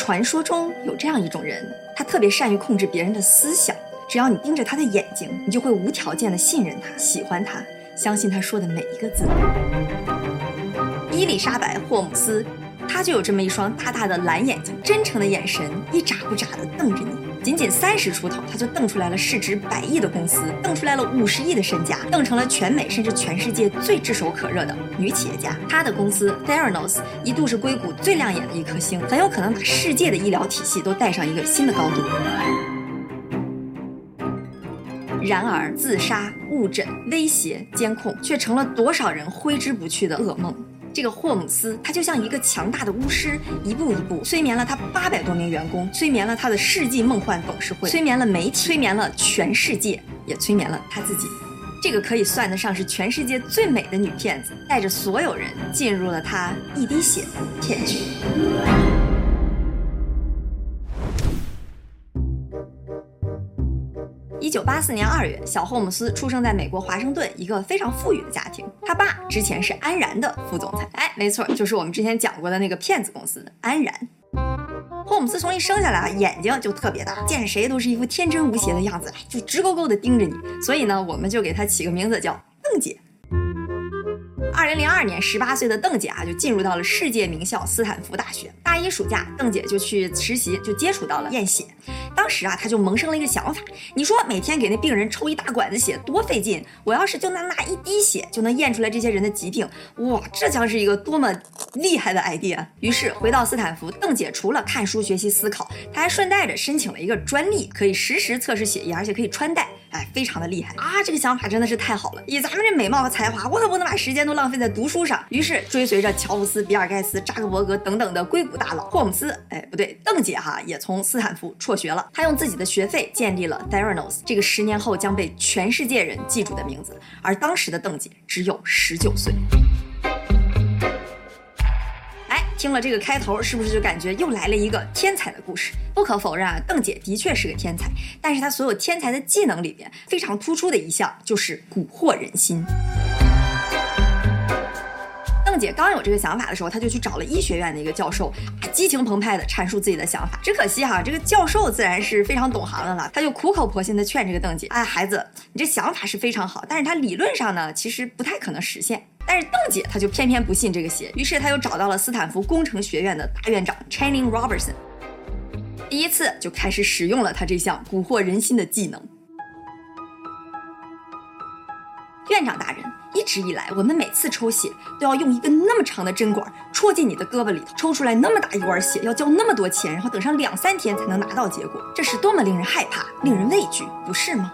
传说中有这样一种人，他特别善于控制别人的思想。只要你盯着他的眼睛，你就会无条件的信任他、喜欢他、相信他说的每一个字。伊丽莎白·霍姆斯，他就有这么一双大大的蓝眼睛，真诚的眼神，一眨不眨的瞪着你。仅仅三十出头，他就瞪出来了市值百亿的公司，瞪出来了五十亿的身价，瞪成了全美甚至全世界最炙手可热的女企业家。她的公司 Theranos 一度是硅谷最亮眼的一颗星，很有可能把世界的医疗体系都带上一个新的高度。然而，自杀、误诊、威胁、监控，却成了多少人挥之不去的噩梦。这个霍姆斯，他就像一个强大的巫师，一步一步催眠了他八百多名员工，催眠了他的世纪梦幻董事会，催眠了媒体，催眠了全世界，也催眠了他自己。这个可以算得上是全世界最美的女骗子，带着所有人进入了他一滴血的骗局。一九八四年二月，小霍姆斯出生在美国华盛顿一个非常富裕的家庭。他爸之前是安然的副总裁，哎，没错，就是我们之前讲过的那个骗子公司的安然。霍姆斯从一生下来啊，眼睛就特别大，见谁都是一副天真无邪的样子，就直勾勾的盯着你。所以呢，我们就给他起个名字叫邓姐。二零零二年，十八岁的邓姐啊，就进入到了世界名校斯坦福大学。大一暑假，邓姐就去实习，就接触到了验血。当时啊，她就萌生了一个想法：你说每天给那病人抽一大管子血多费劲，我要是就拿那一滴血就能验出来这些人的疾病，哇，这将是一个多么厉害的 idea！于是回到斯坦福，邓姐除了看书学习思考，她还顺带着申请了一个专利，可以实时测试血液，而且可以穿戴。哎，非常的厉害啊！这个想法真的是太好了。以咱们这美貌和才华，我可不能把时间都浪费在读书上。于是追随着乔布斯、比尔盖茨、扎克伯格等等的硅谷大佬，霍姆斯，哎，不对，邓姐哈也从斯坦福辍学了。她用自己的学费建立了 Theranos，这个十年后将被全世界人记住的名字。而当时的邓姐只有十九岁。听了这个开头，是不是就感觉又来了一个天才的故事？不可否认啊，邓姐的确是个天才，但是她所有天才的技能里边，非常突出的一项就是蛊惑人心。邓姐刚有这个想法的时候，她就去找了医学院的一个教授，激情澎湃的阐述自己的想法。只可惜哈，这个教授自然是非常懂行的了，他就苦口婆心的劝这个邓姐：“哎，孩子，你这想法是非常好，但是它理论上呢，其实不太可能实现。”但是邓姐她就偏偏不信这个邪，于是她又找到了斯坦福工程学院的大院长 Channing Robertson，第一次就开始使用了他这项蛊惑人心的技能。院长大人，一直以来我们每次抽血都要用一根那么长的针管戳进你的胳膊里头，抽出来那么大一管血，要交那么多钱，然后等上两三天才能拿到结果，这是多么令人害怕、令人畏惧，不是吗？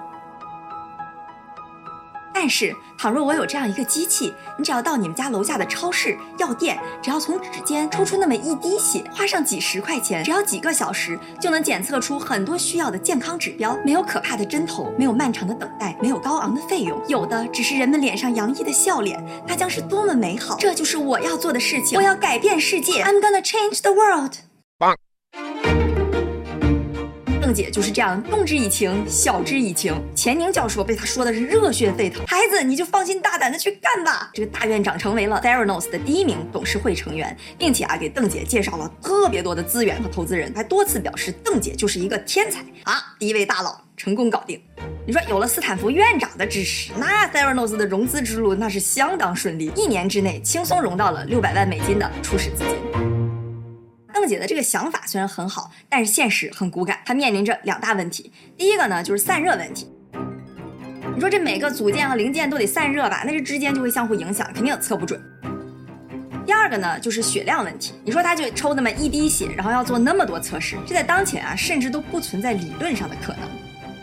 但是，倘若我有这样一个机器，你只要到你们家楼下的超市、药店，只要从指尖抽出那么一滴血，花上几十块钱，只要几个小时，就能检测出很多需要的健康指标。没有可怕的针头，没有漫长的等待，没有高昂的费用，有的只是人们脸上洋溢的笑脸。它将是多么美好！这就是我要做的事情。我要改变世界。I'm gonna change the world. 邓姐就是这样动之以情，晓之以情。钱宁教授被他说的是热血沸腾，孩子你就放心大胆的去干吧。这个大院长成为了 Theranos 的第一名董事会成员，并且啊给邓姐介绍了特别多的资源和投资人，还多次表示邓姐就是一个天才啊。第一位大佬成功搞定，你说有了斯坦福院长的支持，那 Theranos 的融资之路那是相当顺利，一年之内轻松融到了六百万美金的初始资金。姐的这个想法虽然很好，但是现实很骨感，她面临着两大问题。第一个呢，就是散热问题。你说这每个组件和零件都得散热吧？那这之间就会相互影响，肯定测不准。第二个呢，就是血量问题。你说他就抽那么一滴血，然后要做那么多测试，这在当前啊，甚至都不存在理论上的可能。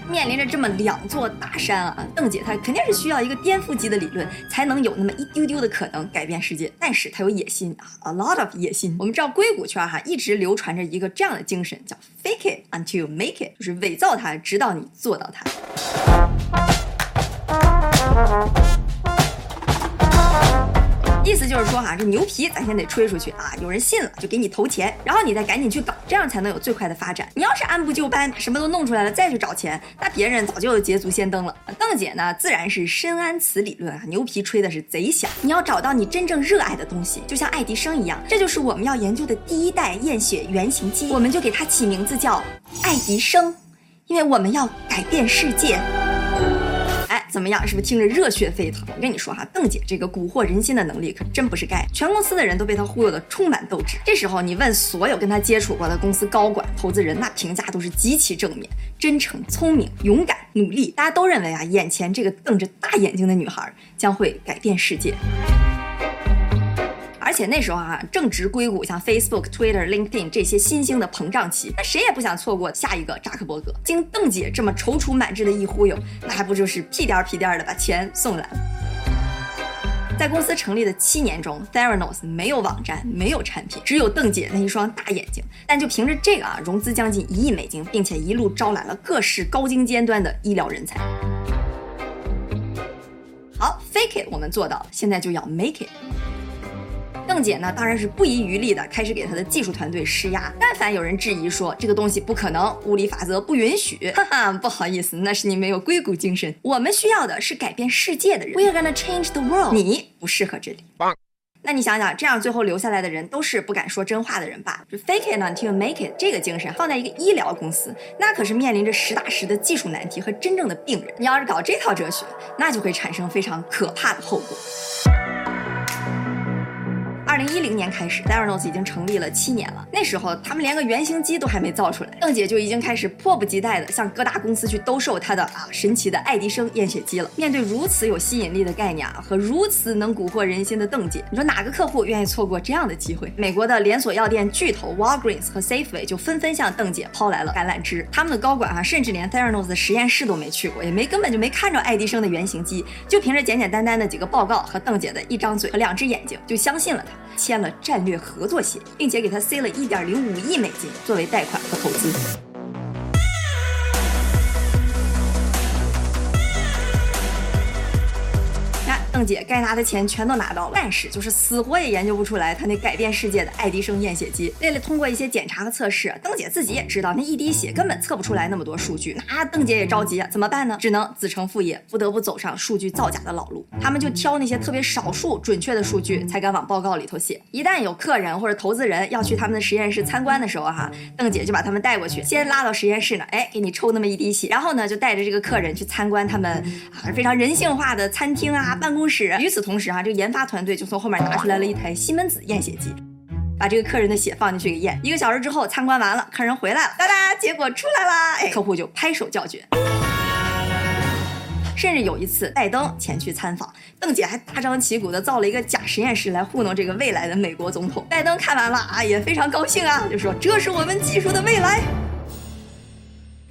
面临着这么两座大山啊，邓姐她肯定是需要一个颠覆级的理论，才能有那么一丢丢的可能改变世界。但是她有野心啊，a lot of 野心。我们知道硅谷圈哈一直流传着一个这样的精神，叫 fake it until you make it，就是伪造它，直到你做到它。意思就是说哈，这牛皮咱先得吹出去啊，有人信了就给你投钱，然后你再赶紧去搞，这样才能有最快的发展。你要是按部就班，什么都弄出来了再去找钱，那别人早就捷足先登了。邓姐呢，自然是深谙此理论啊，牛皮吹的是贼响。你要找到你真正热爱的东西，就像爱迪生一样，这就是我们要研究的第一代验血原型机，我们就给它起名字叫爱迪生，因为我们要改变世界。怎么样？是不是听着热血沸腾？我跟你说哈，邓姐这个蛊惑人心的能力可真不是盖，全公司的人都被她忽悠的充满斗志。这时候你问所有跟她接触过的公司高管、投资人，那评价都是极其正面，真诚、聪明、勇敢、努力，大家都认为啊，眼前这个瞪着大眼睛的女孩将会改变世界。而且那时候啊，正值硅谷像 Facebook、Twitter、LinkedIn 这些新兴的膨胀期，那谁也不想错过下一个扎克伯格。经邓姐这么踌躇满志的一忽悠，那还不就是屁颠儿屁颠儿的把钱送来了？在公司成立的七年中，Theranos 没有网站，没有产品，只有邓姐那一双大眼睛。但就凭着这个啊，融资将近一亿美金，并且一路招揽了各式高精尖端的医疗人才。好，Fake it 我们做到，现在就要 Make it。邓姐呢，当然是不遗余力的开始给她的技术团队施压。但凡有人质疑说这个东西不可能，物理法则不允许，哈哈，不好意思，那是你没有硅谷精神。我们需要的是改变世界的人。We are gonna change the world。你不适合这里。棒那你想想，这样最后留下来的人都是不敢说真话的人吧？就 fake it until you make it 这个精神放在一个医疗公司，那可是面临着实打实的技术难题和真正的病人。你要是搞这套哲学，那就会产生非常可怕的后果。二零一零年开始，Theranos 已经成立了七年了。那时候他们连个原型机都还没造出来，邓姐就已经开始迫不及待的向各大公司去兜售她的啊神奇的爱迪生验血机了。面对如此有吸引力的概念啊和如此能蛊惑人心的邓姐，你说哪个客户愿意错过这样的机会？美国的连锁药店巨头 Walgreens 和 Safeway 就纷纷向邓姐抛来了橄榄枝。他们的高管啊，甚至连 Theranos 的实验室都没去过，也没根本就没看着爱迪生的原型机，就凭着简简单单的几个报告和邓姐的一张嘴和两只眼睛，就相信了他。签了战略合作协议，并且给他塞了一点零五亿美金作为贷款和投资。姐该拿的钱全都拿到了，但是就是死活也研究不出来她那改变世界的爱迪生验血机。为了通过一些检查和测试，邓姐自己也知道那一滴血根本测不出来那么多数据。那邓姐也着急啊，怎么办呢？只能子承父业，不得不走上数据造假的老路。他们就挑那些特别少数准确的数据，才敢往报告里头写。一旦有客人或者投资人要去他们的实验室参观的时候，哈，邓姐就把他们带过去，先拉到实验室呢，哎，给你抽那么一滴血，然后呢，就带着这个客人去参观他们啊非常人性化的餐厅啊办公室。与此同时啊，这个研发团队就从后面拿出来了一台西门子验血机，把这个客人的血放进去给验。一个小时之后参观完了，客人回来了，哒哒，结果出来了，哎，客户就拍手叫绝。甚至有一次，拜登前去参访，邓姐还大张旗鼓的造了一个假实验室来糊弄这个未来的美国总统。拜登看完了啊，也非常高兴啊，就说这是我们技术的未来。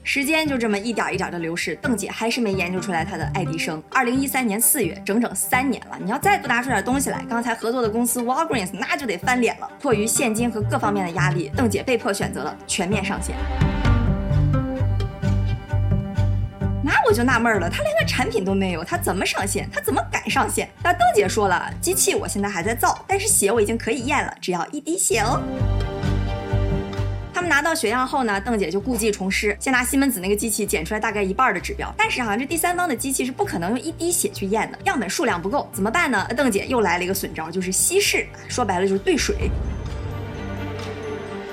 时间就这么一点一点的流逝，邓姐还是没研究出来她的爱迪生。二零一三年四月，整整三年了，你要再不拿出点东西来，刚才合作的公司 Walgreens 那就得翻脸了。迫于现金和各方面的压力，邓姐被迫选择了全面上线。那我就纳闷了，她连个产品都没有，她怎么上线？她怎么敢上线？那邓姐说了，机器我现在还在造，但是血我已经可以验了，只要一滴血哦。他们拿到血样后呢，邓姐就故技重施，先拿西门子那个机器检出来大概一半的指标，但是哈这第三方的机器是不可能用一滴血去验的，样本数量不够，怎么办呢？邓姐又来了一个损招，就是稀释，说白了就是兑水。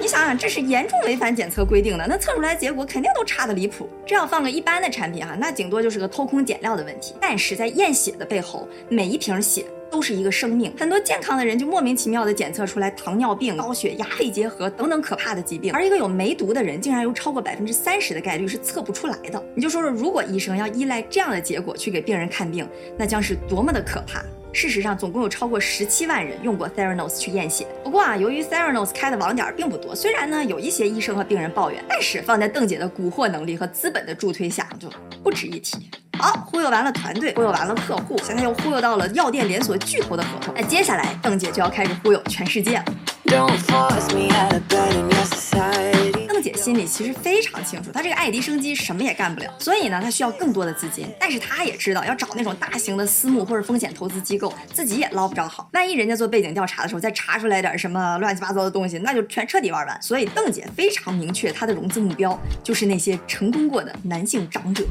你想想，这是严重违反检测规定的，那测出来结果肯定都差的离谱。这要放个一般的产品哈，那顶多就是个偷工减料的问题。但是在验血的背后，每一瓶血。都是一个生命，很多健康的人就莫名其妙的检测出来糖尿病、高血压、肺结核等等可怕的疾病，而一个有梅毒的人竟然有超过百分之三十的概率是测不出来的。你就说说，如果医生要依赖这样的结果去给病人看病，那将是多么的可怕！事实上，总共有超过十七万人用过 Theranos 去验血。不过啊，由于 Theranos 开的网点并不多，虽然呢有一些医生和病人抱怨，但是放在邓姐的蛊惑能力和资本的助推下，就不值一提。好，忽悠完了团队，忽悠完了客户，现在又忽悠到了药店连锁巨头的合同。那接下来，邓姐就要开始忽悠全世界了。邓姐心里其实非常清楚，她这个爱迪生机什么也干不了，所以呢，她需要更多的资金。但是她也知道，要找那种大型的私募或者风险投资机构，自己也捞不着好。万一人家做背景调查的时候再查出来点什么乱七八糟的东西，那就全彻底玩完。所以邓姐非常明确，她的融资目标就是那些成功过的男性长者。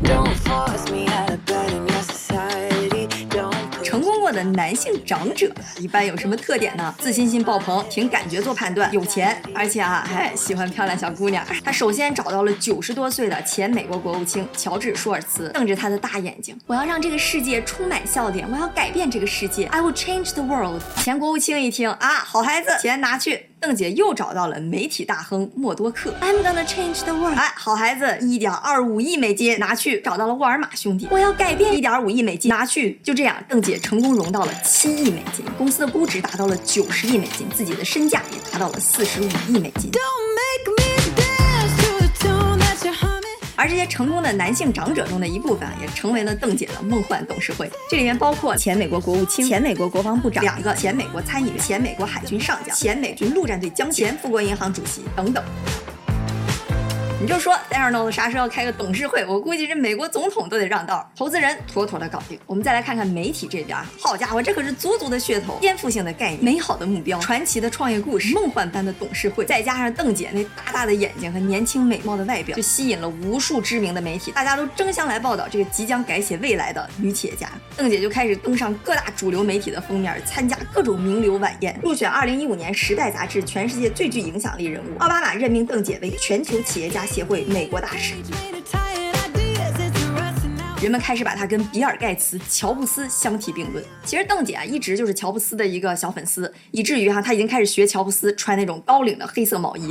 成功过的男性长者一般有什么特点呢？自信心爆棚，凭感觉做判断，有钱，而且啊还喜欢漂亮小姑娘。他首先找到了九十多岁的前美国国务卿乔治·舒尔茨，瞪着他的大眼睛，我要让这个世界充满笑点，我要改变这个世界，I will change the world。前国务卿一听啊，好孩子，钱拿去。邓姐又找到了媒体大亨默多克，I'm gonna change the world。哎，好孩子，一点二五亿美金拿去，找到了沃尔玛兄弟，我要改变一点五亿美金拿去。就这样，邓姐成功融到了七亿美金，公司的估值达到了九十亿美金，自己的身价也达到了四十五亿美金。而这些成功的男性长者中的一部分，也成为了邓姐的梦幻董事会。这里面包括前美国国务卿、前美国国防部长、两个前美国参议员、前美国海军上将、前美军陆战队将、前富国银行主席等等。你就说 t h e r n o 啥时候要开个董事会？我估计这美国总统都得让道，投资人妥妥的搞定。我们再来看看媒体这边，好家伙，这可是足足的噱头，颠覆性的概念，美好的目标，传奇的创业故事，梦幻般的董事会，再加上邓姐那大大的眼睛和年轻美貌的外表，就吸引了无数知名的媒体，大家都争相来报道这个即将改写未来的女企业家。邓姐就开始登上各大主流媒体的封面，参加各种名流晚宴，入选2015年《时代》杂志全世界最具影响力人物。奥巴马任命邓姐为全球企业家。协会美国大使，人们开始把他跟比尔盖茨、乔布斯相提并论。其实邓姐啊，一直就是乔布斯的一个小粉丝，以至于哈，她已经开始学乔布斯穿那种高领的黑色毛衣。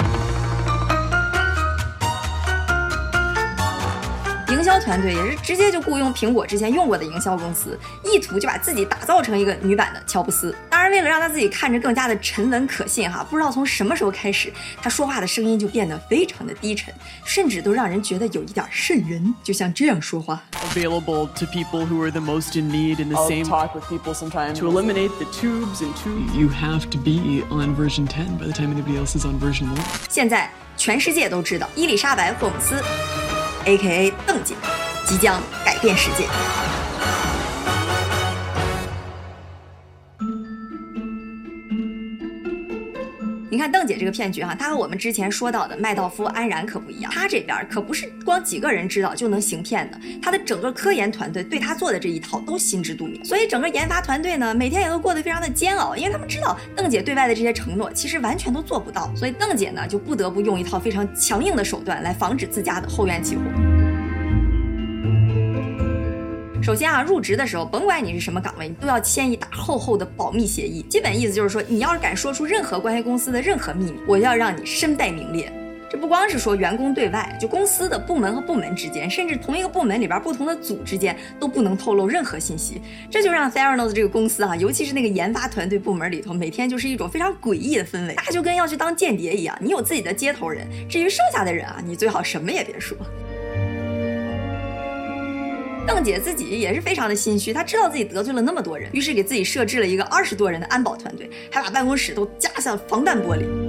团队也是直接就雇佣苹果之前用过的营销公司，意图就把自己打造成一个女版的乔布斯。当然，为了让他自己看着更加的沉稳可信，哈，不知道从什么时候开始，他说话的声音就变得非常的低沉，甚至都让人觉得有一点瘆人，就像这样说话。Available to people who are the most in need in the same. talk with people sometimes. To eliminate the tubes and tubes. You have to be on version 10 by the time anybody else is on version one. 现在全世界都知道伊丽莎白·霍姆斯。A.K.A. 邓姐，即将改变世界。你看邓姐这个骗局哈，她和我们之前说到的麦道夫、安然可不一样，她这边可不是光几个人知道就能行骗的，她的整个科研团队对她做的这一套都心知肚明，所以整个研发团队呢，每天也都过得非常的煎熬，因为他们知道邓姐对外的这些承诺其实完全都做不到，所以邓姐呢就不得不用一套非常强硬的手段来防止自家的后院起火。首先啊，入职的时候，甭管你是什么岗位，你都要签一沓厚厚的保密协议。基本意思就是说，你要是敢说出任何关于公司的任何秘密，我要让你身败名裂。这不光是说员工对外，就公司的部门和部门之间，甚至同一个部门里边不同的组之间，都不能透露任何信息。这就让 Theranos 这个公司啊，尤其是那个研发团队部门里头，每天就是一种非常诡异的氛围，大家就跟要去当间谍一样。你有自己的接头人，至于剩下的人啊，你最好什么也别说。邓姐自己也是非常的心虚，她知道自己得罪了那么多人，于是给自己设置了一个二十多人的安保团队，还把办公室都加上防弹玻璃。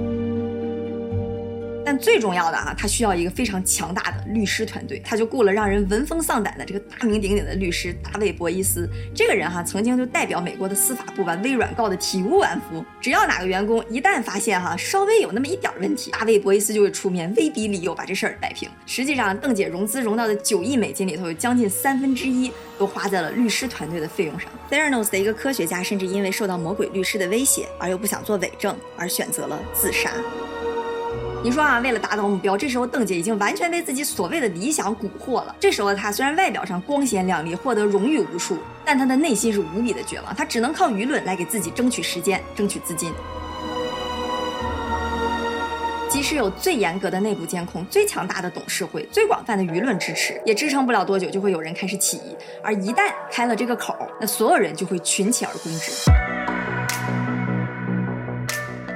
但最重要的啊，他需要一个非常强大的律师团队，他就雇了让人闻风丧胆的这个大名鼎鼎的律师大卫·博伊斯。这个人哈，曾经就代表美国的司法部把微软告的体无完肤。只要哪个员工一旦发现哈稍微有那么一点问题，大卫·博伊斯就会出面威逼利诱把这事儿摆平。实际上，邓姐融资融到的九亿美金里头，有将近三分之一都花在了律师团队的费用上。Theranos 的一个科学家甚至因为受到魔鬼律师的威胁，而又不想做伪证，而选择了自杀。你说啊，为了达到目标，这时候邓姐已经完全被自己所谓的理想蛊惑了。这时候的她虽然外表上光鲜亮丽，获得荣誉无数，但她的内心是无比的绝望。她只能靠舆论来给自己争取时间，争取资金。即使有最严格的内部监控、最强大的董事会、最广泛的舆论支持，也支撑不了多久，就会有人开始起义。而一旦开了这个口，那所有人就会群起而攻之。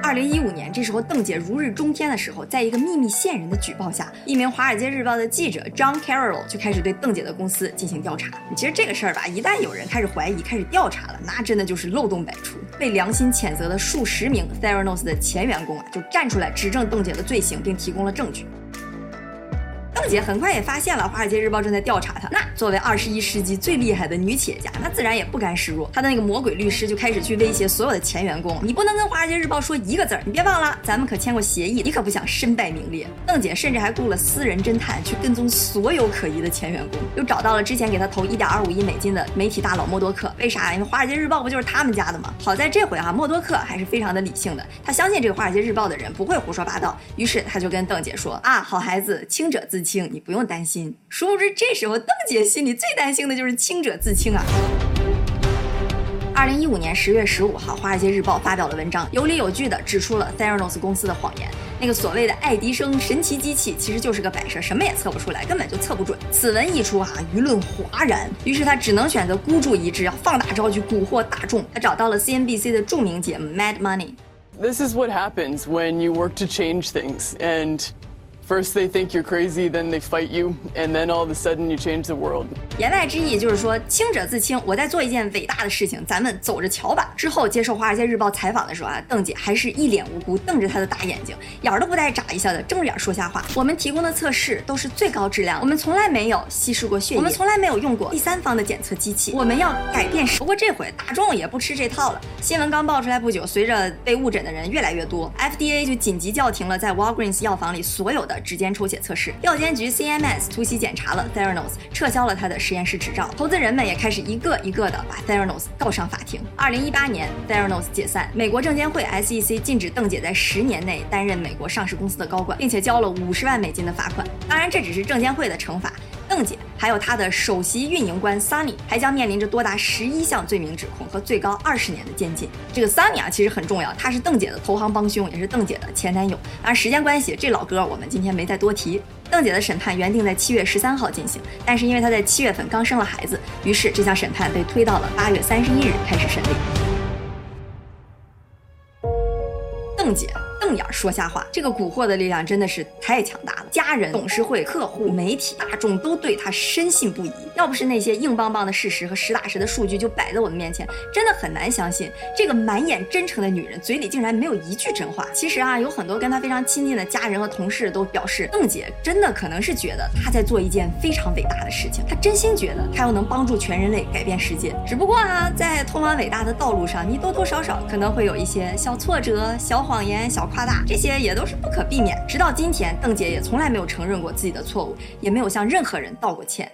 二零一五年，这时候邓姐如日中天的时候，在一个秘密线人的举报下，一名《华尔街日报》的记者 John Carroll 就开始对邓姐的公司进行调查。其实这个事儿吧，一旦有人开始怀疑、开始调查了，那真的就是漏洞百出。被良心谴责的数十名 Theranos 的前员工啊，就站出来指证邓姐的罪行，并提供了证据。邓姐很快也发现了《华尔街日报》正在调查她。那作为二十一世纪最厉害的女企业家，那自然也不甘示弱。她的那个魔鬼律师就开始去威胁所有的前员工：“你不能跟《华尔街日报》说一个字儿，你别忘了，咱们可签过协议，你可不想身败名裂。”邓姐甚至还雇了私人侦探去跟踪所有可疑的前员工，又找到了之前给她投一点二五亿美金的媒体大佬默多克。为啥？因为《华尔街日报》不就是他们家的吗？好在这回啊，默多克还是非常的理性的，他相信这个《华尔街日报》的人不会胡说八道，于是他就跟邓姐说：“啊，好孩子，清者自清，你不用担心。”殊不知这时候邓姐心里最担心的就是清者自清啊。二零一五年十月十五号，《华尔街日报》发表了文章，有理有据地指出了 Theranos 公司的谎言。那个所谓的爱迪生神奇机器，其实就是个摆设，什么也测不出来，根本就测不准。此文一出啊，舆论哗然，于是他只能选择孤注一掷，要放大招去蛊惑大众。他找到了 CNBC 的著名节目《Mad Money》。This is what happens when you work to change things and First they think you're crazy, then they fight you, and then all of a sudden you change the world. 言外之意就是说，清者自清，我在做一件伟大的事情，咱们走着瞧吧。之后接受《华尔街日报》采访的时候啊，邓姐还是一脸无辜，瞪着她的大眼睛，眼儿都不带眨一下的，睁着眼说瞎话。我们提供的测试都是最高质量，我们从来没有稀释过血液，我们从来没有用过第三方的检测机器，我们要改变。不过这回大众也不吃这套了。新闻刚爆出来不久，随着被误诊的人越来越多，FDA 就紧急叫停了在 Walgreens 药房里所有的指尖抽血测试。药监局 CMS 突袭检查了 Theranos，撤销了他的实验室执照。投资人们也开始一个一个的把 Theranos 告上法庭。二零一八年，Theranos 解散，美国证监会 SEC 禁止邓姐在十年内担任美国上市公司的高管，并且交了五十万美金的罚款。当然，这只是证监会的惩罚。邓姐还有他的首席运营官 Sunny 还将面临着多达十一项罪名指控和最高二十年的监禁。这个 Sunny 啊，其实很重要，他是邓姐的投行帮凶，也是邓姐的前男友。当然，时间关系，这老哥我们今天没再多提。邓姐的审判原定在七月十三号进行，但是因为她在七月份刚生了孩子，于是这项审判被推到了八月三十一日开始审理。邓姐瞪眼说瞎话，这个蛊惑的力量真的是太强大了。家人、董事会、客户、媒体、大众都对她深信不疑。要不是那些硬邦邦的事实和实打实的数据就摆在我们面前，真的很难相信这个满眼真诚的女人嘴里竟然没有一句真话。其实啊，有很多跟她非常亲近的家人和同事都表示，邓姐真的可能是觉得她在做一件非常伟大的事情，她真心觉得她要能帮助全人类改变世界。只不过啊，在通往伟大的道路上，你多多少少可能会有一些小挫折、小谎言、小夸大，这些也都是不可避免。直到今天，邓姐也从来没有承认过自己的错误，也没有向任何人道过歉。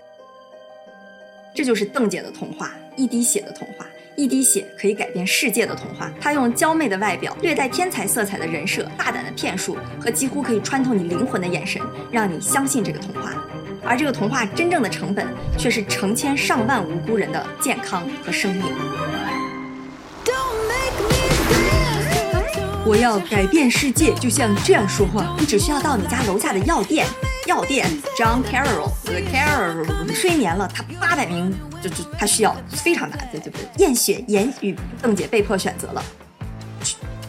这就是邓姐的童话，一滴血的童话，一滴血可以改变世界的童话。她用娇媚的外表、略带天才色彩的人设、大胆的骗术和几乎可以穿透你灵魂的眼神，让你相信这个童话。而这个童话真正的成本，却是成千上万无辜人的健康和生命。我要改变世界，就像这样说话。你只需要到你家楼下的药店，药店 John Carroll，The Carroll 催眠了他八百名，就就他需要非常难，对对对，验血言语，邓姐被迫选择了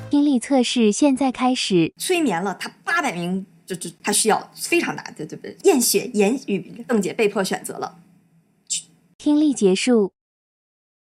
听力测试现在开始。催眠了他八百名，就就他需要非常难，对对对，验血言语，邓姐被迫选择了听力结束。